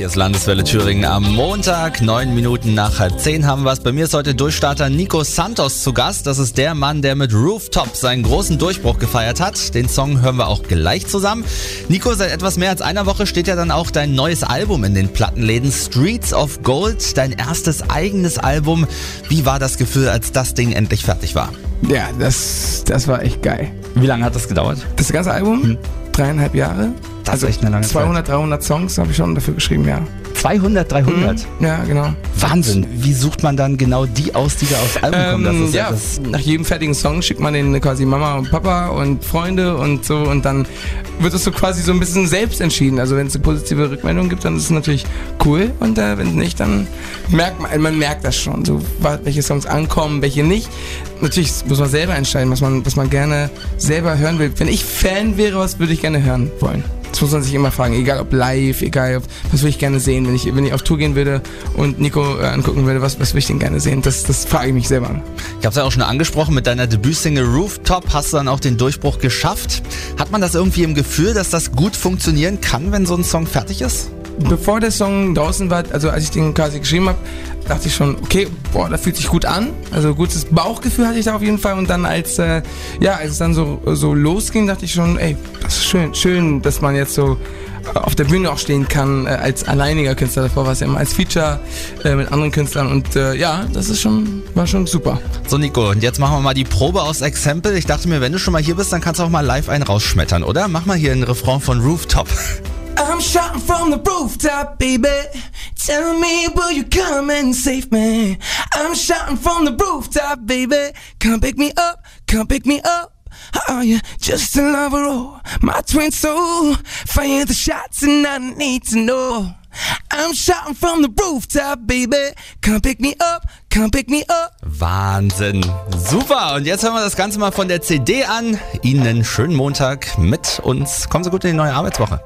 Hier ist Landeswelle Thüringen am Montag, neun Minuten nach halb zehn haben wir es. Bei mir ist heute Durchstarter Nico Santos zu Gast. Das ist der Mann, der mit Rooftop seinen großen Durchbruch gefeiert hat. Den Song hören wir auch gleich zusammen. Nico, seit etwas mehr als einer Woche steht ja dann auch dein neues Album in den Plattenläden. Streets of Gold, dein erstes eigenes Album. Wie war das Gefühl, als das Ding endlich fertig war? Ja, das, das war echt geil. Wie lange hat das gedauert? Das ganze Album, hm. dreieinhalb Jahre. Das also ist echt eine lange 200, Zeit. 300 Songs habe ich schon dafür geschrieben, ja. 200, 300? Mhm, ja, genau. Wahnsinn. Wie sucht man dann genau die aus, die da aufs Album kommen? Das ist ja, ja nach jedem fertigen Song schickt man den quasi Mama und Papa und Freunde und so und dann wird es so quasi so ein bisschen selbst entschieden. Also wenn es eine positive Rückmeldung gibt, dann ist es natürlich cool und äh, wenn nicht, dann merkt man, man merkt das schon, so welche Songs ankommen, welche nicht. Natürlich muss man selber entscheiden, was man, was man gerne selber hören will. Wenn ich Fan wäre, was würde ich gerne hören wollen? Das muss man sich immer fragen, egal ob live, egal ob, was würde ich gerne sehen, wenn ich, wenn ich auf Tour gehen würde und Nico äh, angucken würde, was, was würde ich denn gerne sehen? Das, das frage ich mich selber. Ich habe es ja auch schon angesprochen, mit deiner Debütsingle Rooftop hast du dann auch den Durchbruch geschafft. Hat man das irgendwie im Gefühl, dass das gut funktionieren kann, wenn so ein Song fertig ist? Bevor der Song draußen war, also als ich den quasi geschrieben habe, dachte ich schon, okay, boah, das fühlt sich gut an. Also gutes Bauchgefühl hatte ich da auf jeden Fall. Und dann als, äh, ja, als es dann so, so losging, dachte ich schon, ey, das ist schön, schön, dass man jetzt so auf der Bühne auch stehen kann äh, als alleiniger Künstler. Davor war es ja immer als Feature äh, mit anderen Künstlern und äh, ja, das ist schon, war schon super. So Nico, und jetzt machen wir mal die Probe aus Exempel. Ich dachte mir, wenn du schon mal hier bist, dann kannst du auch mal live einen rausschmettern, oder? Mach mal hier einen Refrain von Rooftop. I'm shouting from the rooftop, baby. Tell me, will you come and save me? I'm shouting from the rooftop, baby. Come pick me up, come pick me up. Are you just a lover or my twin soul? Fire the shots and I need to know. I'm shouting from the rooftop, baby. Come pick me up, come pick me up. Wahnsinn. Super. Und jetzt hören wir das Ganze mal von der CD an. Ihnen einen schönen Montag mit uns. Kommen Sie gut in die neue Arbeitswoche.